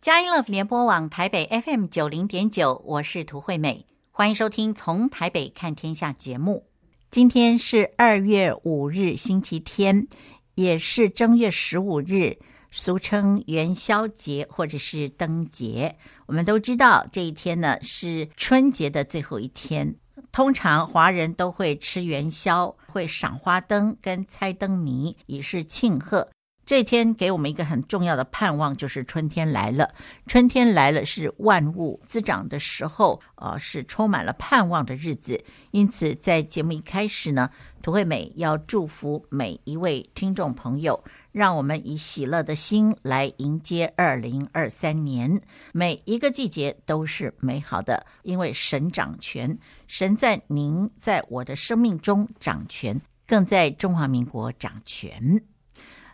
佳音乐联播网台北 FM 九零点九，我是涂惠美，欢迎收听《从台北看天下》节目。今天是二月五日，星期天，也是正月十五日，俗称元宵节或者是灯节。我们都知道这一天呢是春节的最后一天，通常华人都会吃元宵，会赏花灯跟猜灯谜，以示庆贺。这天给我们一个很重要的盼望，就是春天来了。春天来了是万物滋长的时候，呃，是充满了盼望的日子。因此，在节目一开始呢，涂惠美要祝福每一位听众朋友，让我们以喜乐的心来迎接二零二三年。每一个季节都是美好的，因为神掌权，神在您在我的生命中掌权，更在中华民国掌权。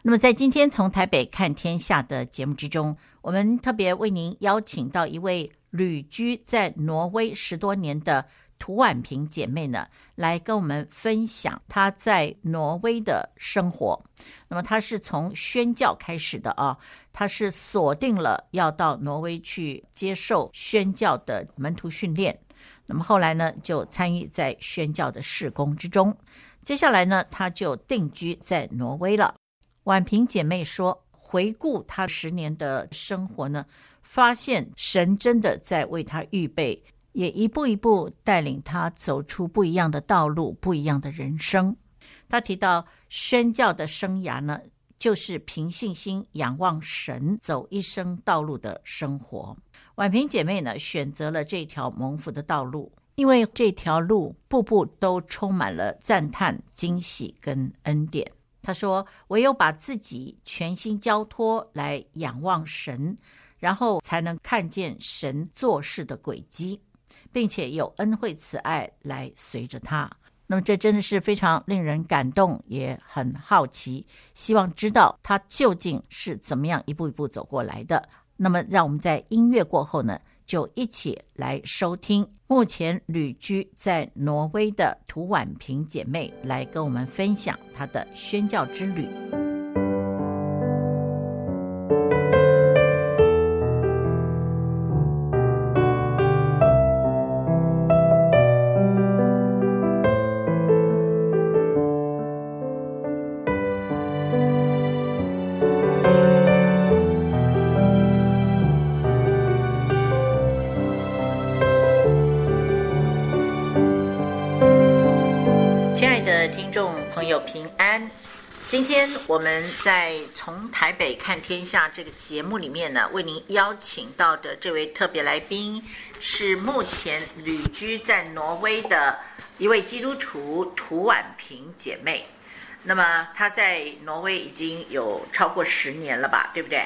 那么，在今天从台北看天下的节目之中，我们特别为您邀请到一位旅居在挪威十多年的涂婉萍姐妹呢，来跟我们分享她在挪威的生活。那么，她是从宣教开始的啊，她是锁定了要到挪威去接受宣教的门徒训练。那么后来呢，就参与在宣教的事工之中。接下来呢，她就定居在挪威了。婉萍姐妹说：“回顾她十年的生活呢，发现神真的在为她预备，也一步一步带领她走出不一样的道路，不一样的人生。”她提到宣教的生涯呢，就是凭信心仰望神，走一生道路的生活。婉萍姐妹呢，选择了这条蒙福的道路，因为这条路步步都充满了赞叹、惊喜跟恩典。他说：“唯有把自己全心交托来仰望神，然后才能看见神做事的轨迹，并且有恩惠慈爱来随着他。那么，这真的是非常令人感动，也很好奇，希望知道他究竟是怎么样一步一步走过来的。那么，让我们在音乐过后呢，就一起来收听目前旅居在挪威的涂婉平姐妹来跟我们分享她的宣教之旅。平安，今天我们在从台北看天下这个节目里面呢，为您邀请到的这位特别来宾是目前旅居在挪威的一位基督徒涂婉萍姐妹。那么她在挪威已经有超过十年了吧，对不对？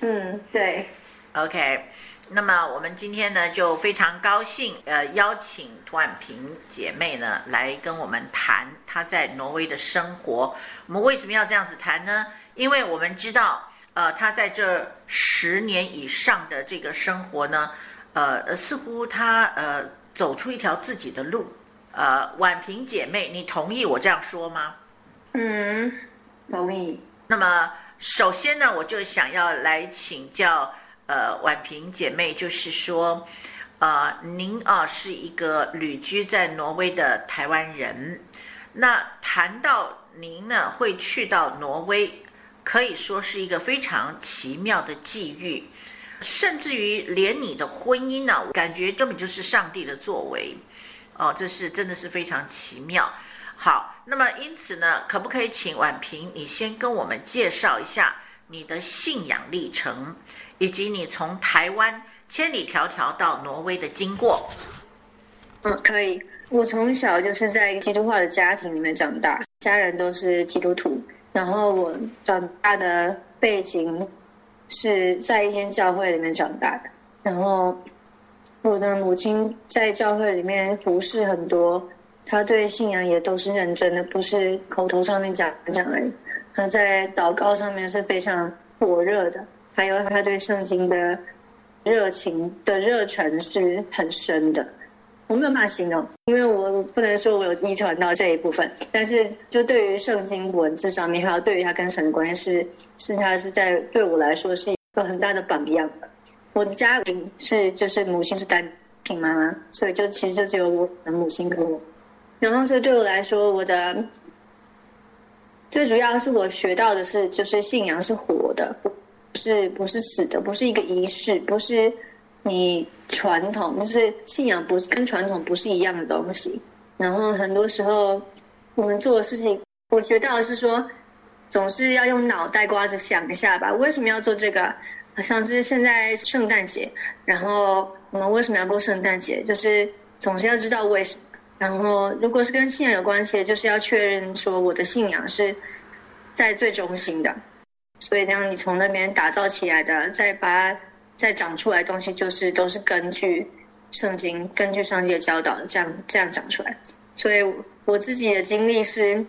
嗯，对。OK。那么我们今天呢，就非常高兴，呃，邀请涂婉萍姐妹呢来跟我们谈她在挪威的生活。我们为什么要这样子谈呢？因为我们知道，呃，她在这十年以上的这个生活呢，呃，似乎她呃走出一条自己的路。呃，婉萍姐妹，你同意我这样说吗？嗯，同意。那么首先呢，我就想要来请教。呃，婉萍姐妹就是说，呃，您啊是一个旅居在挪威的台湾人。那谈到您呢会去到挪威，可以说是一个非常奇妙的际遇，甚至于连你的婚姻呢，我感觉根本就是上帝的作为。哦，这是真的是非常奇妙。好，那么因此呢，可不可以请婉萍你先跟我们介绍一下你的信仰历程？以及你从台湾千里迢迢到挪威的经过。嗯，可以。我从小就是在一个基督化的家庭里面长大，家人都是基督徒。然后我长大的背景是在一间教会里面长大的。然后我的母亲在教会里面服侍很多，他对信仰也都是认真的，不是口头上面讲讲而已。他在祷告上面是非常火热的。还有他对圣经的热情的热忱是很深的，我没有办法形容，因为我不能说我有遗传到这一部分。但是就对于圣经文字上面，还有对于他跟神的关系是，他是在对我来说是一个很大的榜样。我的家庭是就是母亲是单亲妈妈，所以就其实就只有我的母亲跟我。然后所以对我来说，我的最主要是我学到的是，就是信仰是活的，不是不是死的，不是一个仪式，不是你传统，就是信仰不是跟传统不是一样的东西。然后很多时候我们做的事情，我学到的是说，总是要用脑袋瓜子想一下吧，为什么要做这个？好像是现在圣诞节，然后我们为什么要过圣诞节？就是总是要知道为什么。然后，如果是跟信仰有关系的，就是要确认说我的信仰是在最中心的。所以，让你从那边打造起来的，再把它再长出来东西，就是都是根据圣经、根据上帝的教导这样这样长出来。所以，我自己的经历是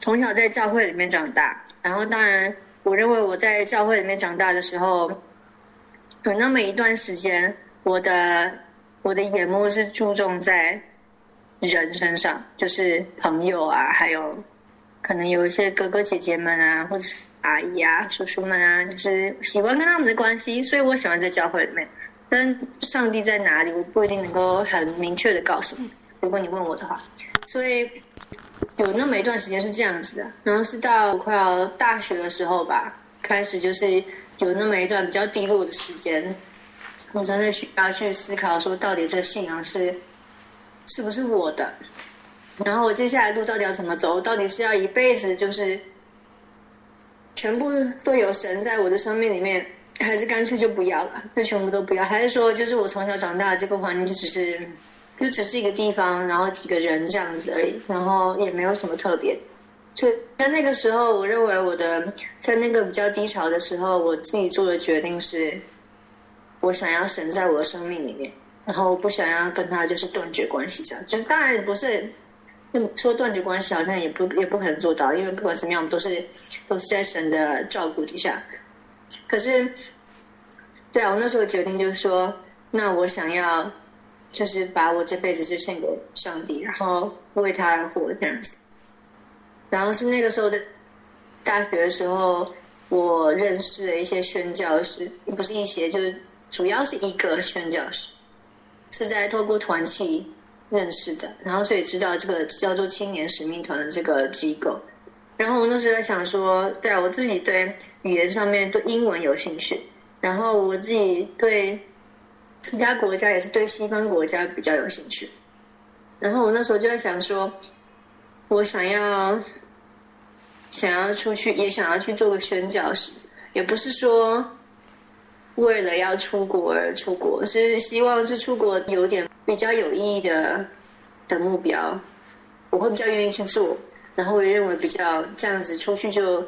从小在教会里面长大。然后，当然，我认为我在教会里面长大的时候，有那么一段时间，我的我的眼目是注重在。人身上，就是朋友啊，还有可能有一些哥哥姐姐们啊，或者是阿姨啊、叔叔们啊，就是喜欢跟他们的关系，所以我喜欢在教会里面。但上帝在哪里，我不一定能够很明确的告诉你。如果你问我的话，所以有那么一段时间是这样子的。然后是到快要大学的时候吧，开始就是有那么一段比较低落的时间，我真的需要去思考说，到底这个信仰是。是不是我的？然后我接下来路到底要怎么走？到底是要一辈子就是全部都有神在我的生命里面，还是干脆就不要了，就全部都不要？还是说，就是我从小长大的这个环境就只是就只是一个地方，然后几个人这样子而已，然后也没有什么特别。就在那个时候，我认为我的在那个比较低潮的时候，我自己做的决定是，我想要神在我的生命里面。然后不想要跟他就是断绝关系，这样就是当然不是，说断绝关系好像也不也不可能做到，因为不管怎么样，我们都是都是在神的照顾底下。可是，对啊，我那时候决定就是说，那我想要就是把我这辈子就献给上帝，然后为他而活这样子。然后是那个时候的大学的时候，我认识了一些宣教师，不是一些，就是主要是一个宣教师。是在透过团契认识的，然后所以知道这个叫做青年使命团的这个机构。然后我那时候在想说，对啊，我自己对语言上面对英文有兴趣，然后我自己对其他国家也是对西方国家比较有兴趣。然后我那时候就在想说，我想要想要出去，也想要去做个宣教师，也不是说。为了要出国而出国，是希望是出国有点比较有意义的的目标，我会比较愿意去做。然后我也认为比较这样子出去就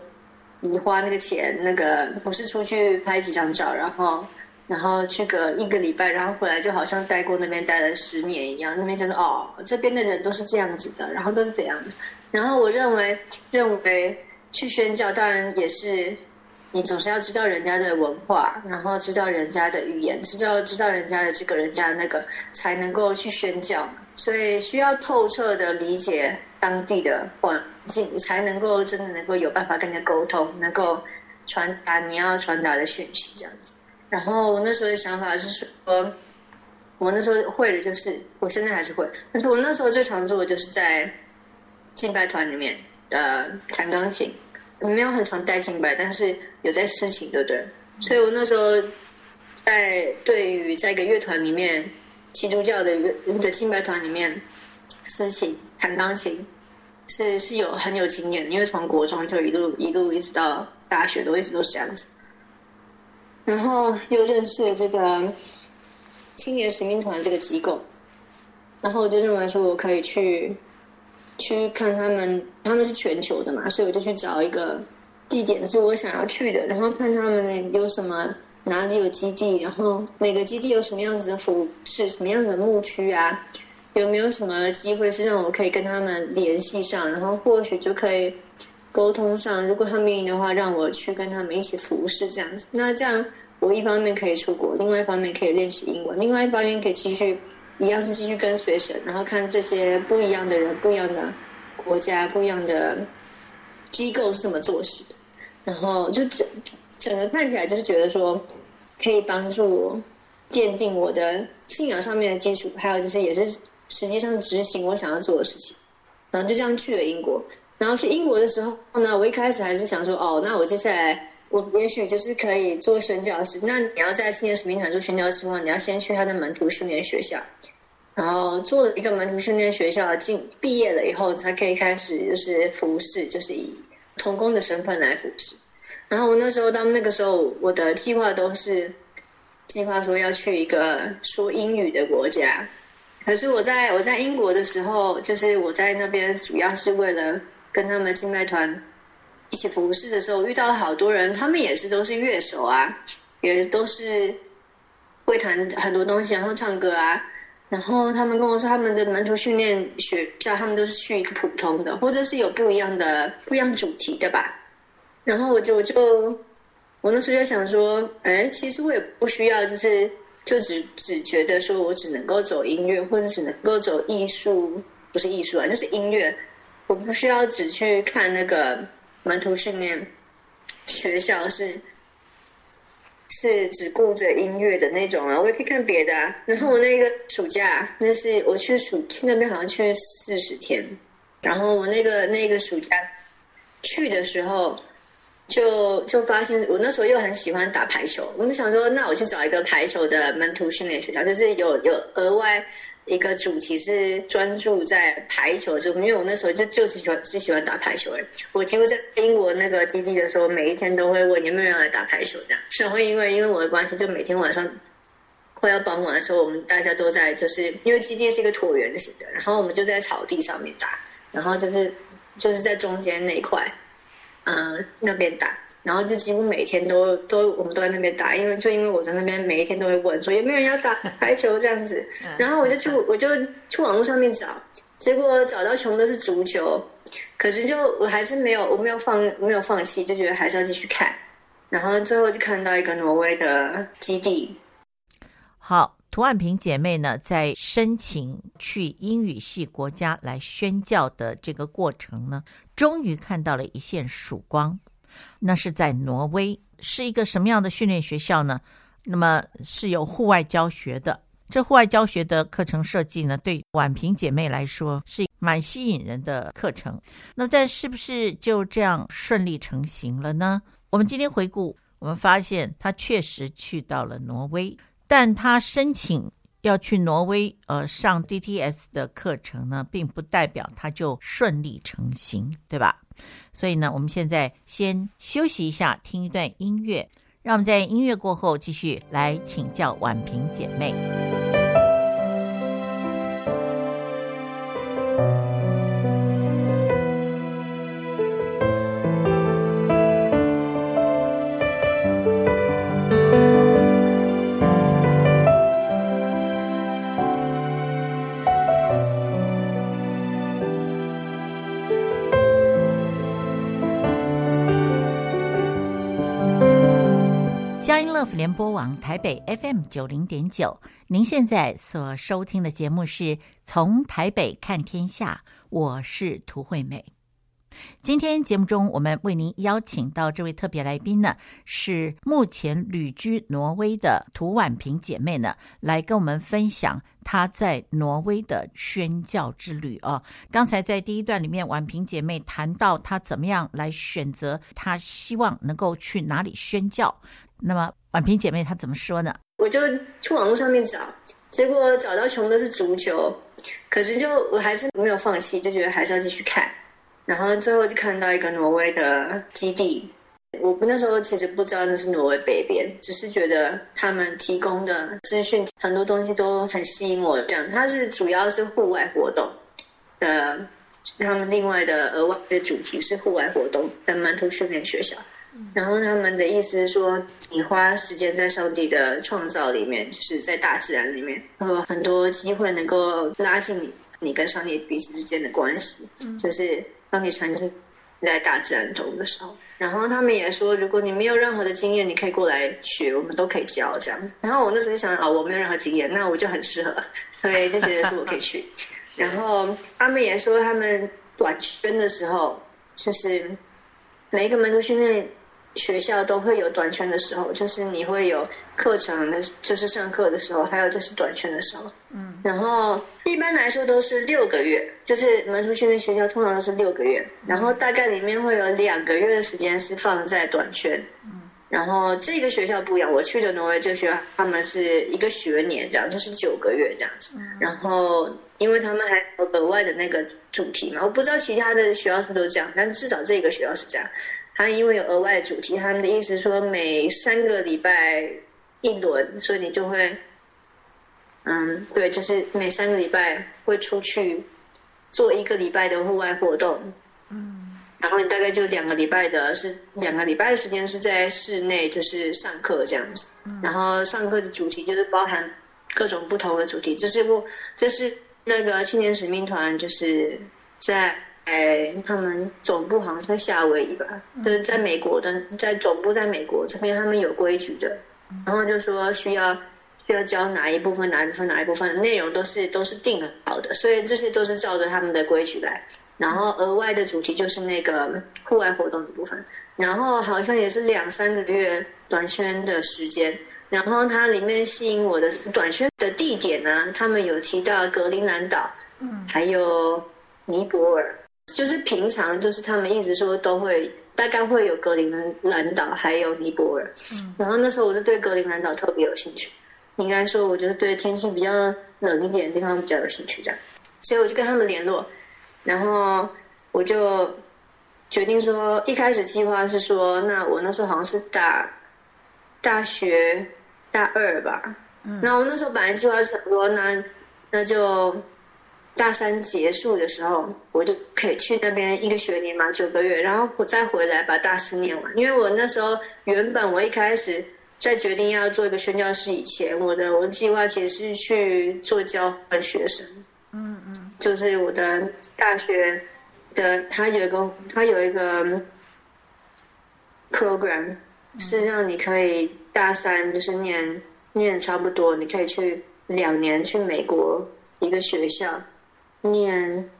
你花那个钱，那个不是出去拍几张照，然后然后去个一个礼拜，然后回来就好像待过那边待了十年一样。那边就是哦，这边的人都是这样子的，然后都是怎样子。然后我认为认为去宣教当然也是。你总是要知道人家的文化，然后知道人家的语言，知道知道人家的这个人家的那个，才能够去宣教。所以需要透彻的理解当地的环境，才能够真的能够有办法跟人家沟通，能够传达你要传达的讯息这样子。然后我那时候的想法是说，我那时候会的就是，我现在还是会，但是我那时候最常做的就是在敬拜团里面呃弹钢琴。我没有很常带敬拜，但是有在私琴，对不对？所以我那时候在对于在一个乐团里面，基督教的乐的敬拜团里面，私琴弹钢琴是是有很有经验，因为从国中就一路一路一直到大学都一直都是这样子。然后又认识了这个青年使命团这个机构，然后我就认为说我可以去。去看他们，他们是全球的嘛，所以我就去找一个地点是我想要去的，然后看他们有什么，哪里有基地，然后每个基地有什么样子的服饰，什么样子的牧区啊，有没有什么机会是让我可以跟他们联系上，然后或许就可以沟通上，如果他们愿意的话，让我去跟他们一起服侍这样子。那这样我一方面可以出国，另外一方面可以练习英文，另外一方面可以继续。一样是继续跟随神，然后看这些不一样的人、不一样的国家、不一样的机构是怎么做事，然后就整整个看起来就是觉得说，可以帮助我奠定我的信仰上面的基础，还有就是也是实际上执行我想要做的事情。然后就这样去了英国。然后去英国的时候呢，我一开始还是想说，哦，那我接下来我也许就是可以做宣教师。那你要在青年使命团做宣教师的话，你要先去他的门徒训练学校，然后做了一个门徒训练学校，进毕业了以后才可以开始就是服侍，就是以童工的身份来服侍。然后我那时候到那个时候，我的计划都是计划说要去一个说英语的国家。可是我在我在英国的时候，就是我在那边主要是为了跟他们敬拜团一起服侍的时候，遇到了好多人，他们也是都是乐手啊，也都是会弹很多东西，然后唱歌啊。然后他们跟我说，他们的门徒训练学校，他们都是去一个普通的，或者是有不一样的不一样的主题的吧。然后我就我就我那时候就想说，哎，其实我也不需要，就是。就只只觉得说我只能够走音乐，或者只能够走艺术，不是艺术啊，就是音乐。我不需要只去看那个门徒训练学校是，是只顾着音乐的那种啊，我也可以看别的啊。然后我那个暑假，那是我去暑去那边好像去四十天，然后我那个那个暑假去的时候。就就发现，我那时候又很喜欢打排球，我就想说，那我去找一个排球的门徒训练学校，就是有有额外一个主题是专注在排球这，因为我那时候就就只喜欢只喜欢打排球。而已，我几乎在英国那个基地的时候，每一天都会问有没有人来打排球这样。然后因为因为我的关系，就每天晚上快要傍晚的时候，我们大家都在，就是因为基地是一个椭圆形的，然后我们就在草地上面打，然后就是就是在中间那一块。嗯、那边打，然后就几乎每天都都我们都在那边打，因为就因为我在那边每一天都会问说有没有人要打 排球这样子，然后我就去我就去网络上面找，结果找到全部都是足球，可是就我还是没有我没有放没有放弃，就觉得还是要继续看，然后最后就看到一个挪威的基地。好，涂婉萍姐妹呢，在申请去英语系国家来宣教的这个过程呢，终于看到了一线曙光。那是在挪威，是一个什么样的训练学校呢？那么是有户外教学的。这户外教学的课程设计呢，对婉平姐妹来说是蛮吸引人的课程。那么，但是不是就这样顺利成行了呢？我们今天回顾，我们发现她确实去到了挪威。但她申请要去挪威，呃，上 DTS 的课程呢，并不代表他就顺利成行，对吧？所以呢，我们现在先休息一下，听一段音乐，让我们在音乐过后继续来请教婉平姐妹。联播网台北 FM 九零点九，您现在所收听的节目是从台北看天下，我是涂惠美。今天节目中，我们为您邀请到这位特别来宾呢，是目前旅居挪威的涂婉萍姐妹呢，来跟我们分享她在挪威的宣教之旅哦。刚才在第一段里面，婉萍姐妹谈到她怎么样来选择，她希望能够去哪里宣教。那么婉萍姐妹她怎么说呢？我就去网络上面找，结果找到全部都是足球，可是就我还是没有放弃，就觉得还是要继续看。然后最后就看到一个挪威的基地，我那时候其实不知道那是挪威北边，只是觉得他们提供的资讯很多东西都很吸引我。这样，它是主要是户外活动的，他们另外的额外的主题是户外活动的门徒训练学校。然后他们的意思是说，你花时间在上帝的创造里面，就是在大自然里面，有很多机会能够拉近你你跟上帝彼此之间的关系，就是当你沉浸在大自然中的时候。然后他们也说，如果你没有任何的经验，你可以过来学，我们都可以教这样。然后我那时候想，哦，我没有任何经验，那我就很适合，所以就觉得说我可以去。然后他们也说，他们短宣的时候，就是每一个门徒训练。学校都会有短圈的时候，就是你会有课程的，就是上课的时候，还有就是短圈的时候。嗯，然后一般来说都是六个月，就是门徒训练学校通常都是六个月，然后大概里面会有两个月的时间是放在短圈。嗯，然后这个学校不一样，我去的挪威这学校，他们是一个学年这样，就是九个月这样子。嗯，然后因为他们还有额外的那个主题嘛，我不知道其他的学校是不是都这样，但至少这个学校是这样。他因为有额外的主题，他们的意思是说每三个礼拜一轮，所以你就会，嗯，对，就是每三个礼拜会出去做一个礼拜的户外活动，嗯，然后你大概就两个礼拜的是两个礼拜的时间是在室内，就是上课这样子，然后上课的主题就是包含各种不同的主题，这是不，这是那个青年使命团就是在。哎，他们总部好像在夏威夷吧？就是在美国的，在总部在美国这边，他们有规矩的。然后就说需要需要教哪一部分，哪一部分，哪一部分内容都是都是定好的，所以这些都是照着他们的规矩来。然后额外的主题就是那个户外活动的部分。然后好像也是两三个月短宣的时间。然后它里面吸引我的是短宣的地点呢，他们有提到格陵兰岛，嗯，还有尼泊尔。就是平常，就是他们一直说都会，大概会有格陵兰岛，还有尼泊尔。嗯，然后那时候我就对格陵兰岛特别有兴趣。应该说，我就是对天气比较冷一点的地方比较有兴趣，这样。所以我就跟他们联络，然后我就决定说，一开始计划是说，那我那时候好像是大大学大二吧。嗯，那我那时候本来计划是说，那那就。大三结束的时候，我就可以去那边一个学年嘛，九个月，然后我再回来把大四念完。因为我那时候原本我一开始在决定要做一个宣教师以前，我的我计划其实是去做交换学生。嗯嗯，就是我的大学的，他有一个他有一个 program，是让你可以大三就是念念差不多，你可以去两年去美国一个学校。念，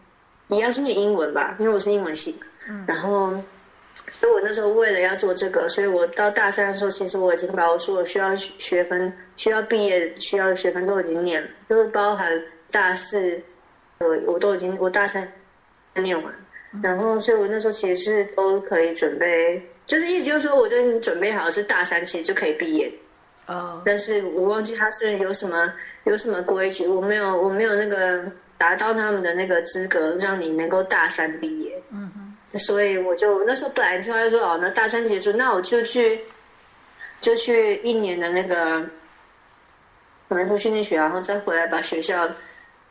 你要是念英文吧，因为我是英文系。嗯。然后，所以我那时候为了要做这个，所以我到大三的时候，其实我已经把我所有需要学分、需要毕业需要的学分都已经念了，就是包含大四，呃，我都已经我大三念完。然后，所以我那时候其实是都可以准备，就是意思就是说，我就已经准备好是大三其实就可以毕业。哦。但是我忘记他是有什么有什么规矩，我没有我没有那个。达到他们的那个资格，让你能够大三毕业。嗯哼，所以我就那时候本来就说哦，那大三结束，那我就去，就去一年的那个门徒训练学，然后再回来把学校，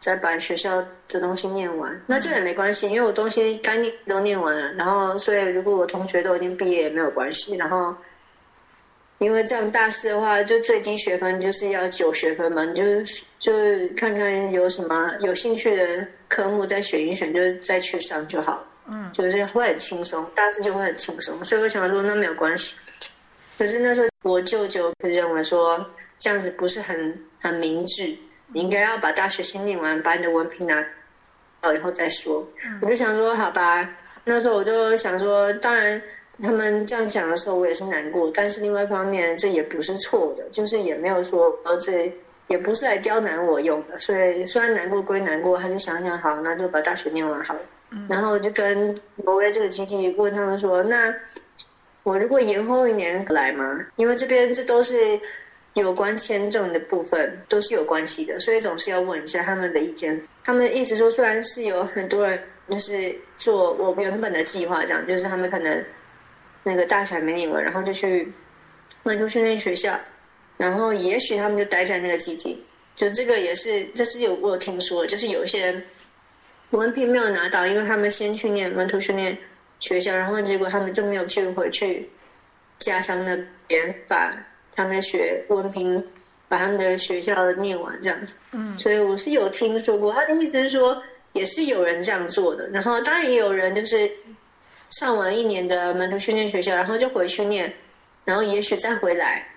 再把学校的东西念完。那这也没关系，因为我东西该念都念完了。然后，所以如果我同学都已经毕业也没有关系。然后。因为这样大四的话，就最低学分就是要九学分嘛，你就是就是看看有什么有兴趣的科目再选一选，就再去上就好。嗯，就是会很轻松，大四就会很轻松。所以我想说，那没有关系。可是那时候我舅舅就认为说，这样子不是很很明智，你应该要把大学先念完，把你的文凭拿到以后再说。嗯，我就想说，好吧，那时候我就想说，当然。他们这样讲的时候，我也是难过。但是另外一方面，这也不是错的，就是也没有说，呃，这也不是来刁难我用的。所以虽然难过归难过，还是想想好，那就把大学念完好了。嗯。然后我就跟挪威这个基地问他们说：“那我如果延后一年来吗？因为这边这都是有关签证的部分，都是有关系的，所以总是要问一下他们的意见。他们意思说，虽然是有很多人就是做我原本的计划，这样就是他们可能。”那个大学还没念完，然后就去门徒训练学校，然后也许他们就待在那个基地。就这个也是，这是有我有听说，就是有一些人文凭没有拿到，因为他们先去念门徒训练学校，然后结果他们就没有去回去家乡那边把他们的学文凭把他们的学校念完这样子。嗯，所以我是有听说过，他的意思是说也是有人这样做的，然后当然也有人就是。上完一年的门徒训练学校，然后就回去念，然后也许再回来。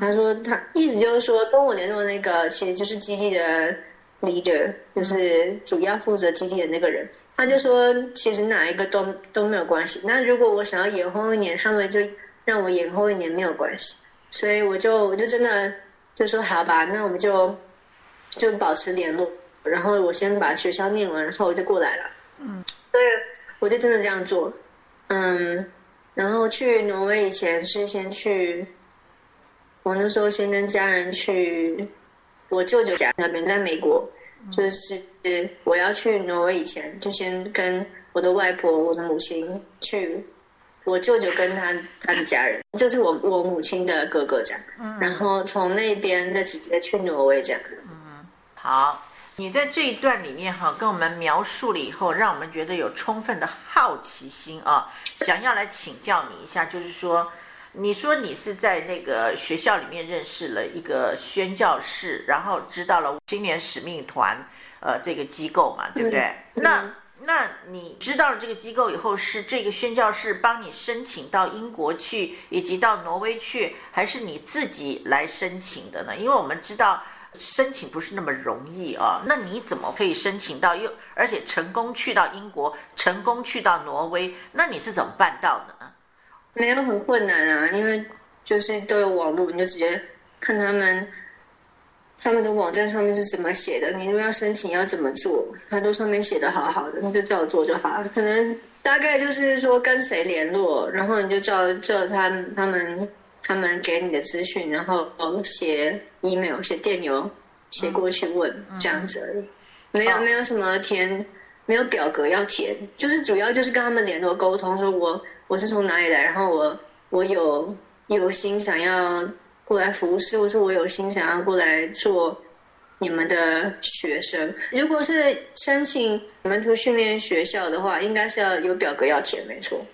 他说他意思就是说，跟我联络的那个其实就是基地的 leader，就是主要负责基地的那个人。他就说，其实哪一个都都没有关系。那如果我想要延后一年，他们就让我延后一年没有关系。所以我就我就真的就说好吧，那我们就就保持联络。然后我先把学校念完，然后我就过来了。嗯，对，我就真的这样做。嗯，然后去挪威以前是先去，我那时候先跟家人去我舅舅家那边，在美国。就是我要去挪威以前，就先跟我的外婆、我的母亲去。我舅舅跟他他的家人，就是我我母亲的哥哥这样。嗯。然后从那边再直接去挪威这样。嗯，好。你在这一段里面哈，跟我们描述了以后，让我们觉得有充分的好奇心啊，想要来请教你一下，就是说，你说你是在那个学校里面认识了一个宣教士，然后知道了青年使命团，呃，这个机构嘛，对不对？嗯、那那你知道了这个机构以后，是这个宣教士帮你申请到英国去，以及到挪威去，还是你自己来申请的呢？因为我们知道。申请不是那么容易啊，那你怎么可以申请到又而且成功去到英国，成功去到挪威？那你是怎么办到的呢？没有很困难啊，因为就是都有网络，你就直接看他们他们的网站上面是怎么写的。你如果要申请要怎么做，他都上面写的好好的，你就照做就好了。可能大概就是说跟谁联络，然后你就照照他他们。他们给你的资讯，然后写 email、写电邮、写过去问、嗯、这样子而已，没有、哦、没有什么填，没有表格要填，就是主要就是跟他们联络沟通，说我我是从哪里来，然后我我有有心想要过来服侍，或是我有心想要过来做你们的学生。如果是申请门徒训练学校的话，应该是要有表格要填，没错。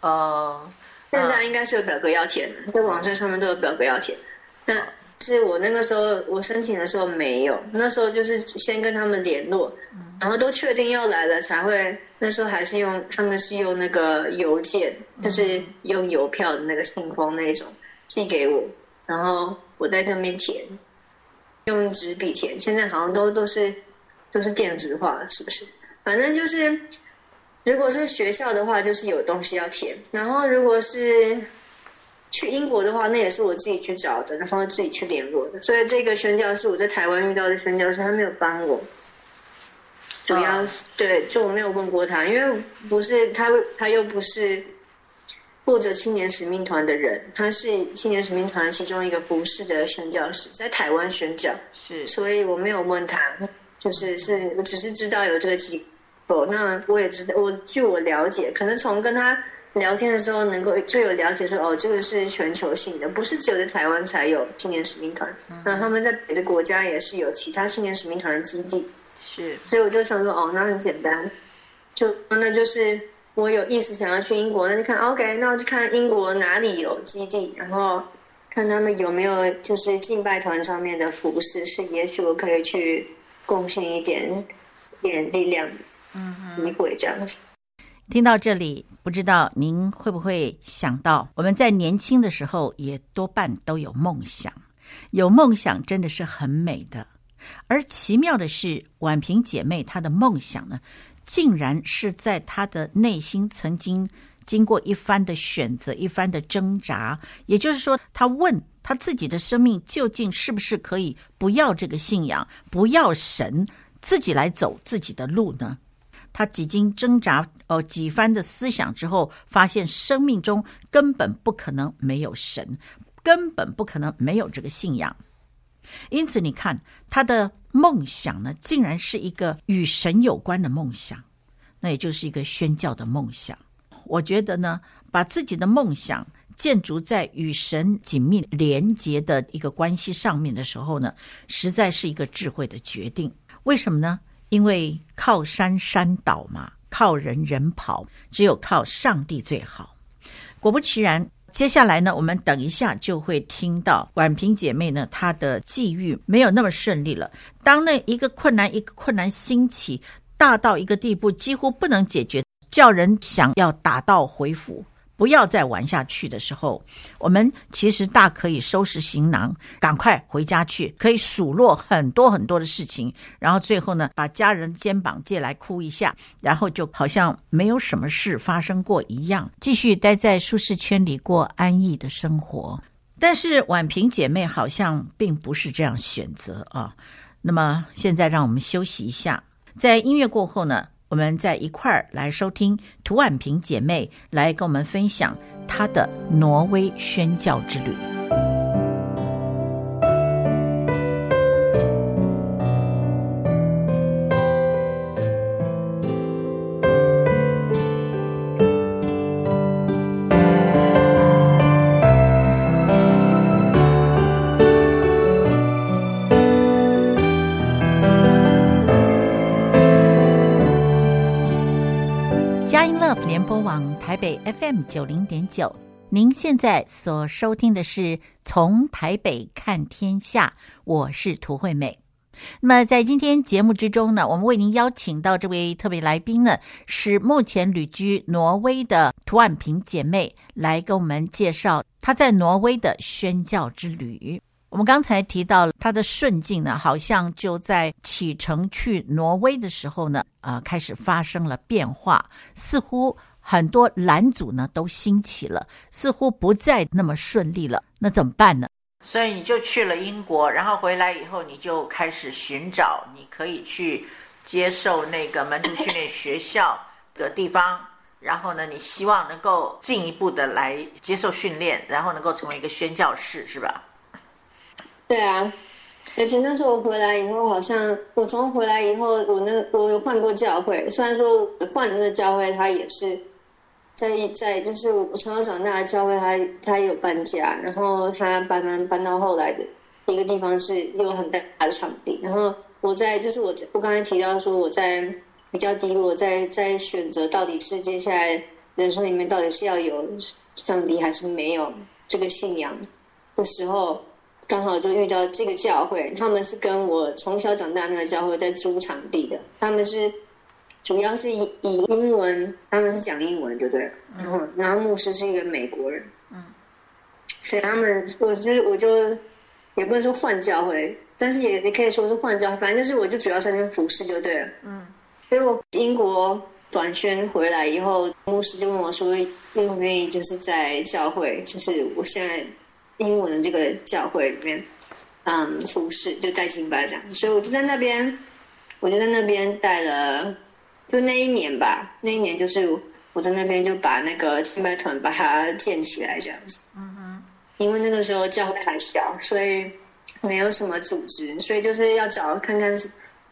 哦。现在应该是有表格要填的，在网站上面都有表格要填。但是我那个时候我申请的时候没有，那时候就是先跟他们联络，然后都确定要来了才会。那时候还是用他们是用那个邮件，就是用邮票的那个信封那种寄给我，然后我在上面填，用纸笔填。现在好像都都是都是电子化了，是不是？反正就是。如果是学校的话，就是有东西要填；然后如果是去英国的话，那也是我自己去找的，然后自己去联络的。所以这个宣教是我在台湾遇到的宣教师，他没有帮我。主要是对，就我没有问过他，因为不是他，他又不是负责青年使命团的人，他是青年使命团其中一个服侍的宣教师，在台湾宣教。是，所以我没有问他，就是是我只是知道有这个机。构，那我也知道，我据我了解，可能从跟他聊天的时候，能够就有了解说，哦，这个是全球性的，不是只有在台湾才有青年使命团，那他们在别的国家也是有其他青年使命团的基地。是，所以我就想说，哦，那很简单，就那就是我有意思想要去英国，那就看 OK，那我就看英国哪里有基地，然后看他们有没有就是敬拜团上面的服饰，是也许我可以去贡献一点点力量的。嗯，你会这样子。听到这里，不知道您会不会想到，我们在年轻的时候也多半都有梦想，有梦想真的是很美的。而奇妙的是，婉萍姐妹她的梦想呢，竟然是在她的内心曾经经过一番的选择、一番的挣扎。也就是说，她问她自己的生命究竟是不是可以不要这个信仰，不要神，自己来走自己的路呢？他几经挣扎，哦，几番的思想之后，发现生命中根本不可能没有神，根本不可能没有这个信仰。因此，你看他的梦想呢，竟然是一个与神有关的梦想，那也就是一个宣教的梦想。我觉得呢，把自己的梦想建筑在与神紧密连结的一个关系上面的时候呢，实在是一个智慧的决定。为什么呢？因为靠山山倒嘛，靠人人跑，只有靠上帝最好。果不其然，接下来呢，我们等一下就会听到婉平姐妹呢，她的际遇没有那么顺利了。当那一个困难一个困难兴起，大到一个地步，几乎不能解决，叫人想要打道回府，不要再玩下去的时候，我们其实大可以收拾行囊，赶快回家去，可以数落很多很多的事情，然后最后呢，把家人肩膀借来哭一下，然后就好像没有什么事发生过一样，继续待在舒适圈里过安逸的生活。但是婉萍姐妹好像并不是这样选择啊。那么现在让我们休息一下，在音乐过后呢，我们在一块儿来收听涂婉萍姐妹来跟我们分享她的挪威宣教之旅。M 九零点九，您现在所收听的是从台北看天下，我是涂惠美。那么在今天节目之中呢，我们为您邀请到这位特别来宾呢，是目前旅居挪威的涂婉萍姐妹，来跟我们介绍她在挪威的宣教之旅。我们刚才提到她的顺境呢，好像就在启程去挪威的时候呢，啊、开始发生了变化，似乎。很多拦阻呢都兴起了，似乎不再那么顺利了。那怎么办呢？所以你就去了英国，然后回来以后，你就开始寻找你可以去接受那个门徒训练学校的地方。然后呢，你希望能够进一步的来接受训练，然后能够成为一个宣教士，是吧？对啊，而且那时候我回来以后，好像我从回来以后，我那个我有换过教会，虽然说换的那个教会，它也是。在在就是我从小长大的教会，他他有搬家，然后他搬搬搬到后来的一个地方是有很大的场地。然后我在就是我我刚才提到说我在比较低落，在在选择到底是接下来人生里面到底是要有上帝还是没有这个信仰的时候，刚好就遇到这个教会，他们是跟我从小长大那个教会在租场地的，他们是。主要是以以英文，他们是讲英文，对不对？然后，然后牧师是一个美国人，嗯，所以他们，我就我就也不能说换教会，但是也也可以说是换教会，反正就是我就主要在那边服侍就对了，嗯。所以我英国短宣回来以后，牧师就问我说，愿不愿意就是在教会，就是我现在英文的这个教会里面，嗯，服侍就带敬拜这样，所以我就在那边，我就在那边带了。就那一年吧，那一年就是我在那边就把那个清白团把它建起来这样子。嗯哼。因为那个时候教会还小，所以没有什么组织，所以就是要找看看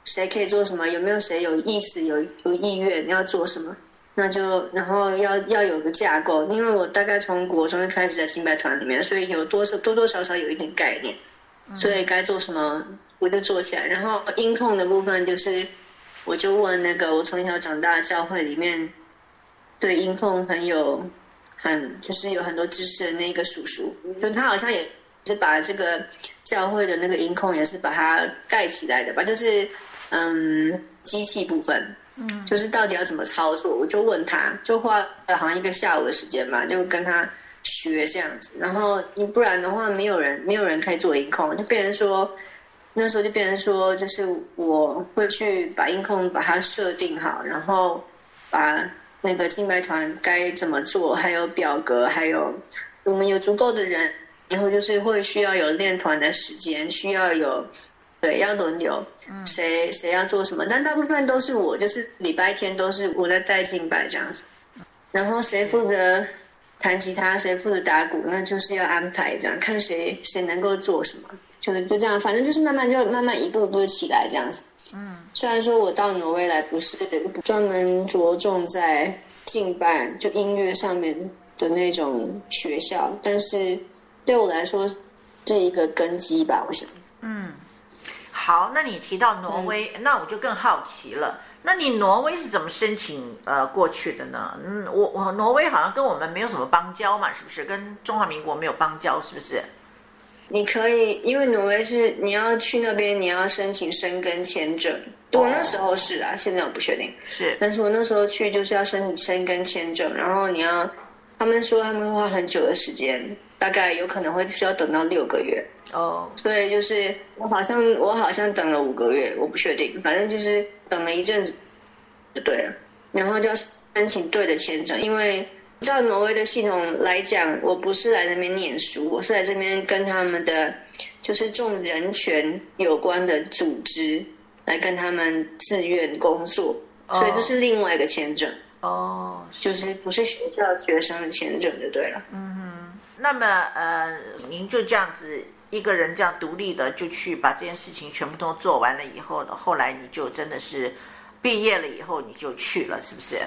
谁可以做什么，有没有谁有意思、有有意愿要做什么，那就然后要要有个架构。因为我大概从国中就开始在清白团里面，所以有多少多多少少有一点概念，所以该做什么我就做起来。然后音控的部分就是。我就问那个我从小长大的教会里面，对音控很有很就是有很多知识的那个叔叔，就他好像也是把这个教会的那个音控也是把它盖起来的吧，就是嗯机器部分，嗯，就是到底要怎么操作，我就问他，就花了好像一个下午的时间嘛，就跟他学这样子，然后你不然的话没有人没有人可以做音控，就变成说。那时候就变成说，就是我会去把音控把它设定好，然后把那个敬拜团该怎么做，还有表格，还有我们有足够的人，以后就是会需要有练团的时间，需要有对要轮流，谁谁要做什么，但大部分都是我，就是礼拜天都是我在带敬拜这样子，然后谁负责弹吉他，谁负责打鼓，那就是要安排这样，看谁谁能够做什么。就就这样，反正就是慢慢就慢慢一步一步起来这样子。嗯，虽然说我到挪威来不是专门着重在敬拜就音乐上面的那种学校，但是对我来说是一个根基吧，我想。嗯，好，那你提到挪威，嗯，那我就更好奇了。那你挪威是怎么申请呃过去的呢？嗯，我我挪威好像跟我们没有什么邦交嘛，是不是？跟中华民国没有邦交，是不是？你可以，因为挪威是你要去那边，你要申请申根签证。我那时候是啊，现在我不确定。是，但是我那时候去就是要申请申根签证，然后你要，他们说他们会花很久的时间，大概有可能会需要等到六个月。哦，所以就是我好像我好像等了五个月，我不确定，反正就是等了一阵子就对了，然后就要申请对的签证，因为照挪威的系统来讲，我不是来那边念书，我是来这边跟他们的就是重人权有关的组织来跟他们自愿工作，所以这是另外一个签证。哦，就是不是学校学生的签证就对了。嗯哼，那么呃，您就这样子。一个人这样独立的就去把这件事情全部都做完了以后呢，后来你就真的是毕业了以后你就去了，是不是？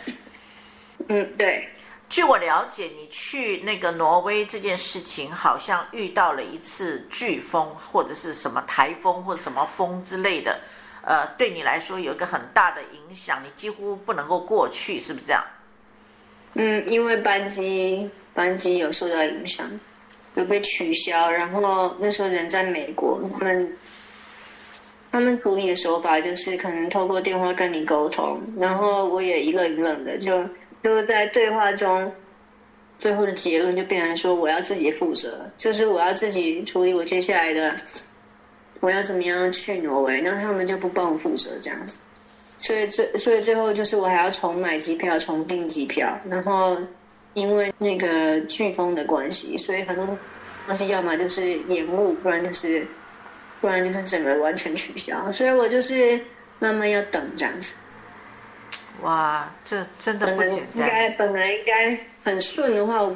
嗯，对。据我了解，你去那个挪威这件事情，好像遇到了一次飓风或者是什么台风或者什么风之类的，呃，对你来说有一个很大的影响，你几乎不能够过去，是不是这样？嗯，因为班机班机有受到影响。有被取消，然后那时候人在美国，他们他们处理的手法就是可能透过电话跟你沟通，然后我也一愣一愣的，就就是在对话中，最后的结论就变成说我要自己负责，就是我要自己处理我接下来的，我要怎么样去挪威，那他们就不帮我负责这样子，所以最所以最后就是我还要重买机票，重订机票，然后。因为那个飓风的关系，所以很多东西要么就是延误，不然就是，不然就是整个完全取消。所以我就是慢慢要等这样子。哇，这真的不简单。应该本来应该很顺的话，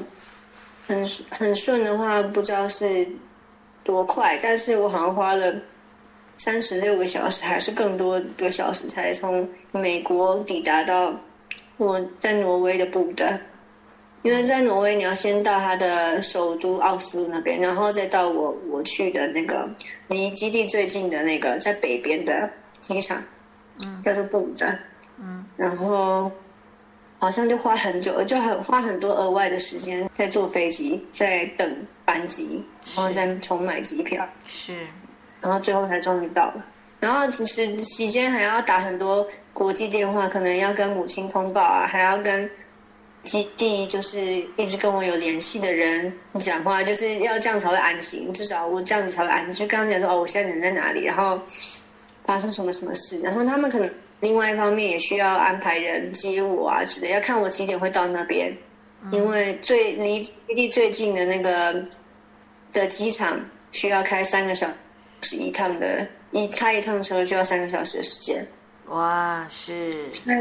很很顺的话，不知道是多快，但是我好像花了三十六个小时，还是更多个小时，才从美国抵达到我在挪威的布德。因为在挪威，你要先到他的首都奥斯陆那边，然后再到我我去的那个离基地最近的那个在北边的机场，嗯，叫做布鲁站，嗯，然后好像就花很久，就很花很多额外的时间在坐飞机，在等班机，然后再重买机票，是，然后最后才终于到了。然后其实期间还要打很多国际电话，可能要跟母亲通报啊，还要跟。基地就是一直跟我有联系的人讲话，就是要这样才会安心。至少我这样子才会安心。就跟他们讲说哦，我现在人在哪里，然后发生什么什么事。然后他们可能另外一方面也需要安排人接我啊之类，要看我几点会到那边。因为最离基地最近的那个的机场需要开三个小时一趟的，一开一趟车就要三个小时的时间。哇，是。那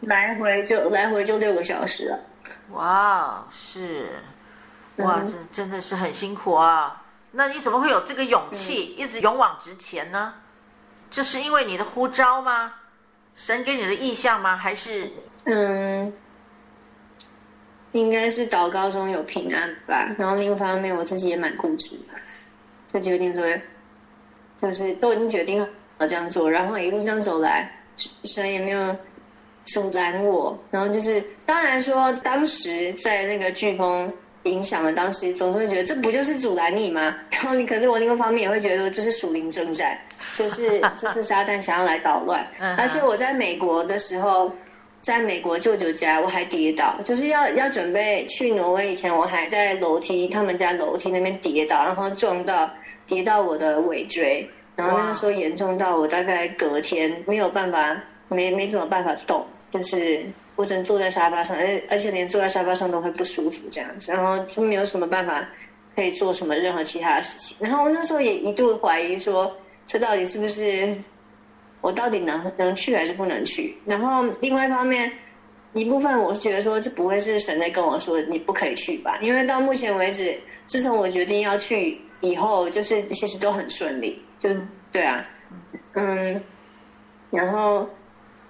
来回就来回就六个小时了，哇，是，哇，这真的是很辛苦啊。那你怎么会有这个勇气，一直勇往直前呢？这是因为你的呼召吗？神给你的意向吗？还是嗯，应该是祷告中有平安吧。然后另一方面，我自己也蛮固执的，就决定说，就是都已经决定了这样做，然后一路这样走来，神也没有。阻拦我，然后就是，当然说，当时在那个飓风影响了，当时总是会觉得这不就是阻拦你吗？然后你，可是我另一方面也会觉得这是属灵征战，就是 就是撒旦想要来捣乱。而且我在美国的时候，在美国舅舅家我还跌倒，就是要要准备去挪威以前，我还在楼梯他们家楼梯那边跌倒，然后撞到跌到我的尾椎，然后那个时候严重到我大概隔天没有办法，没没怎么办法动。就是我只能坐在沙发上，而而且连坐在沙发上都会不舒服这样子，然后就没有什么办法可以做什么任何其他的事情。然后我那时候也一度怀疑说，这到底是不是我到底能能去还是不能去？然后另外一方面，一部分我是觉得说，这不会是神在跟我说你不可以去吧？因为到目前为止，自从我决定要去以后，就是其实都很顺利，就对啊，嗯，然后。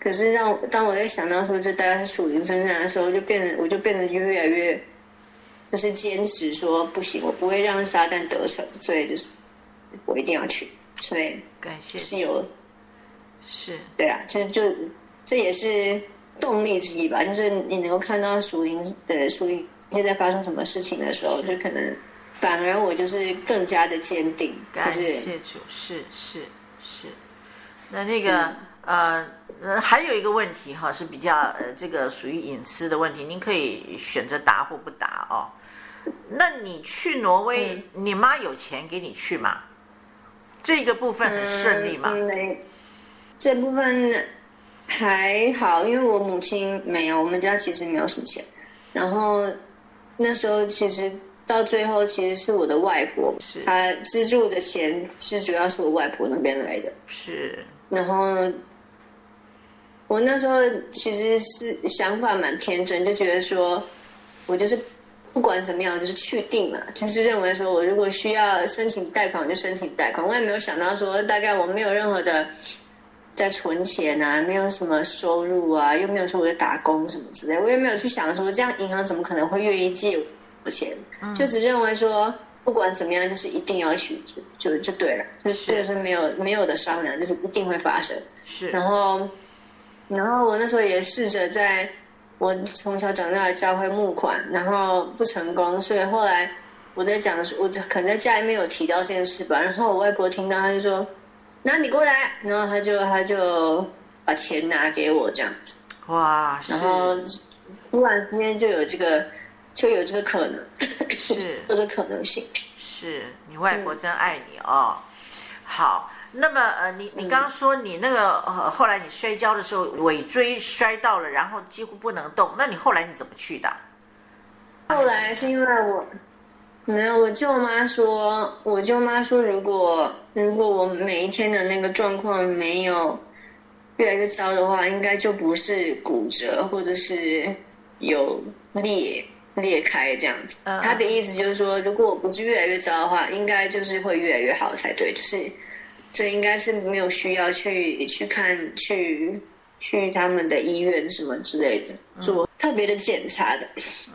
可是让当我在想到说这大概是属灵征战的时候，就变得我就变得越来越，就是坚持说不行，我不会让撒旦得逞，所以就是我一定要去。所以感谢是有，是对啊，就就这也是动力之一吧。就是你能够看到属灵的属灵现在发生什么事情的时候，就可能反而我就是更加的坚定。感谢主，是是是，那那个。嗯呃呃，还有一个问题哈，是比较呃这个属于隐私的问题，您可以选择答或不答哦。那你去挪威，嗯、你妈有钱给你去吗？这个部分很顺利吗？没、嗯，这部分还好，因为我母亲没有，我们家其实没有什么钱。然后那时候其实到最后，其实是我的外婆，是她资助的钱是主要是我外婆那边来的。是，然后我那时候其实是想法蛮天真，就觉得说我就是。不管怎么样，就是去定了。就是认为说，我如果需要申请贷款，我就申请贷款。我也没有想到说，大概我没有任何的在存钱啊，没有什么收入啊，又没有说我在打工什么之类。我也没有去想说，这样银行怎么可能会愿意借我钱？就只认为说，不管怎么样，就是一定要去，就就就对了，就是就是没有没有的商量，就是一定会发生。是。然后，然后我那时候也试着在。我从小长大的教会募款，然后不成功，所以后来我在讲我可能在家里面有提到这件事吧。然后我外婆听到，她就说：“那你过来。”然后她就她就把钱拿给我这样子。哇！然后突然之间就有这个，就有这个可能，是这个可能性。是你外婆真爱你哦。嗯、好。那么呃，你你刚刚说你那个呃，后来你摔跤的时候尾椎摔到了，然后几乎不能动。那你后来你怎么去的？后来是因为我没有，我舅妈说，我舅妈说，如果如果我每一天的那个状况没有越来越糟的话，应该就不是骨折或者是有裂裂开这样子。Uh, 他的意思就是说，如果我不是越来越糟的话，应该就是会越来越好才对，就是。这应该是没有需要去去看去去他们的医院什么之类的做特别的检查的，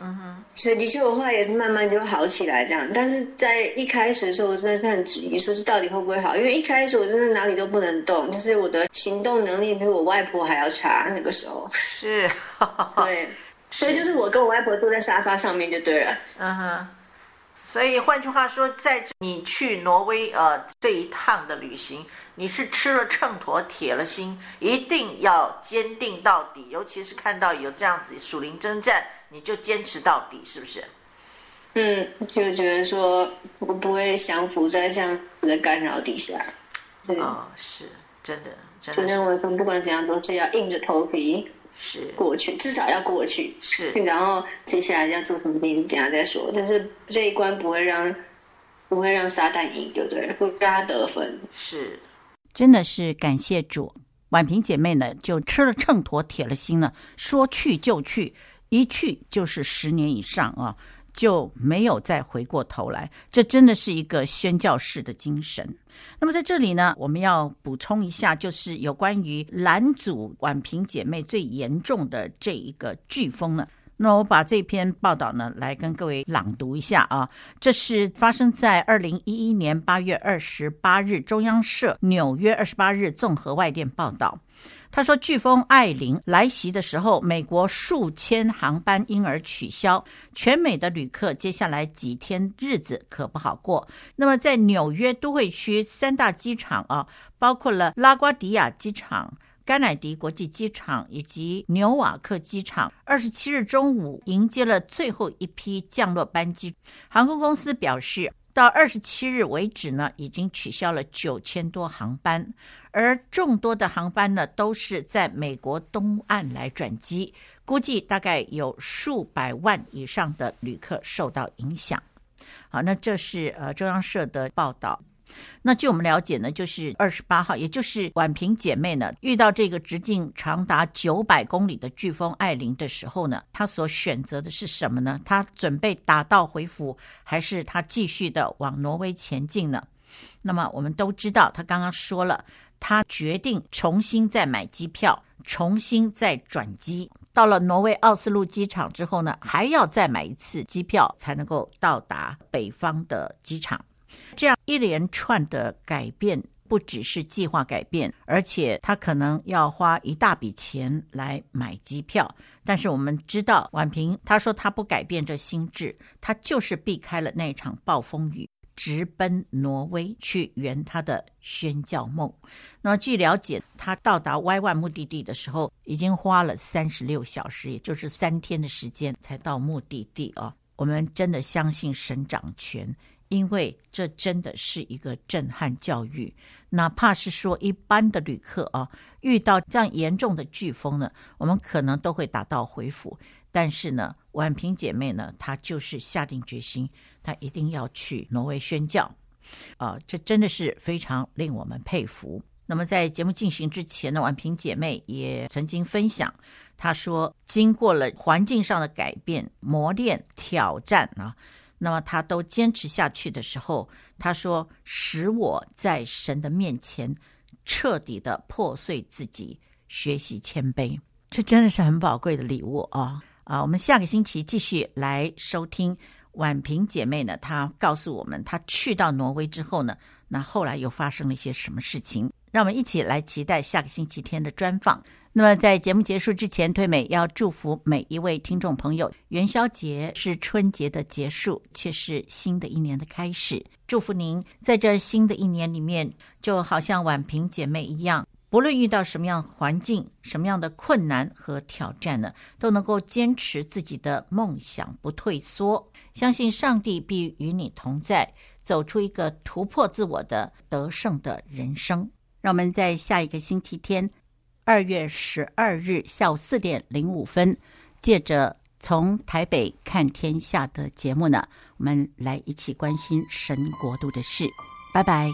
嗯哼，所以的确我后来也是慢慢就好起来这样，但是在一开始的时候我真的是很质疑，说是到底会不会好，因为一开始我真的哪里都不能动，就是我的行动能力比我外婆还要差，那个时候。是，对，所以就是我跟我外婆坐在沙发上面就对了，嗯哼。所以换句话说，在你去挪威呃这一趟的旅行，你是吃了秤砣铁了心，一定要坚定到底。尤其是看到有这样子属灵征战，你就坚持到底，是不是？嗯，就觉得说我不会降服在这样子的干扰底下。对，哦，是真的，真的。就认为说不管怎样都是要硬着头皮。是过去，至少要过去。是，然后接下来要做什么秘密，等下再说。但是这一关不会让，不会让撒旦赢，对不对？不会让他得分。是，真的是感谢主。婉萍姐妹呢，就吃了秤砣，铁了心呢，说去就去，一去就是十年以上啊。就没有再回过头来，这真的是一个宣教士的精神。那么在这里呢，我们要补充一下，就是有关于兰祖婉平姐妹最严重的这一个飓风呢。那我把这篇报道呢来跟各位朗读一下啊，这是发生在二零一一年八月二十八日，中央社纽约二十八日综合外电报道。他说：“飓风艾琳来袭的时候，美国数千航班因而取消，全美的旅客接下来几天日子可不好过。那么，在纽约都会区三大机场啊，包括了拉瓜迪亚机场、甘乃迪国际机场以及纽瓦克机场，二十七日中午迎接了最后一批降落班机。航空公司表示。”到二十七日为止呢，已经取消了九千多航班，而众多的航班呢，都是在美国东岸来转机，估计大概有数百万以上的旅客受到影响。好，那这是呃中央社的报道。那据我们了解呢，就是二十八号，也就是婉萍姐妹呢遇到这个直径长达九百公里的飓风艾琳的时候呢，她所选择的是什么呢？她准备打道回府，还是她继续的往挪威前进呢？那么我们都知道，她刚刚说了，她决定重新再买机票，重新再转机。到了挪威奥斯陆机场之后呢，还要再买一次机票，才能够到达北方的机场。这样一连串的改变，不只是计划改变，而且他可能要花一大笔钱来买机票。但是我们知道，婉萍她说她不改变这心智，她就是避开了那场暴风雨，直奔挪威去圆他的宣教梦。那么据了解，他到达 Y 万目的地的时候，已经花了三十六小时，也就是三天的时间才到目的地啊。我们真的相信神掌权。因为这真的是一个震撼教育，哪怕是说一般的旅客啊，遇到这样严重的飓风呢，我们可能都会打道回府。但是呢，婉萍姐妹呢，她就是下定决心，她一定要去挪威宣教，啊，这真的是非常令我们佩服。那么在节目进行之前呢，婉萍姐妹也曾经分享，她说，经过了环境上的改变、磨练、挑战啊。那么他都坚持下去的时候，他说：“使我在神的面前彻底的破碎自己，学习谦卑。”这真的是很宝贵的礼物啊！啊，我们下个星期继续来收听婉萍姐妹呢，她告诉我们，她去到挪威之后呢，那后来又发生了一些什么事情？让我们一起来期待下个星期天的专访。那么，在节目结束之前，推美要祝福每一位听众朋友：元宵节是春节的结束，却是新的一年的开始。祝福您在这新的一年里面，就好像婉平姐妹一样，不论遇到什么样环境、什么样的困难和挑战呢，都能够坚持自己的梦想，不退缩，相信上帝必与你同在，走出一个突破自我的得胜的人生。让我们在下一个星期天。二月十二日下午四点零五分，借着从台北看天下的节目呢，我们来一起关心神国度的事。拜拜。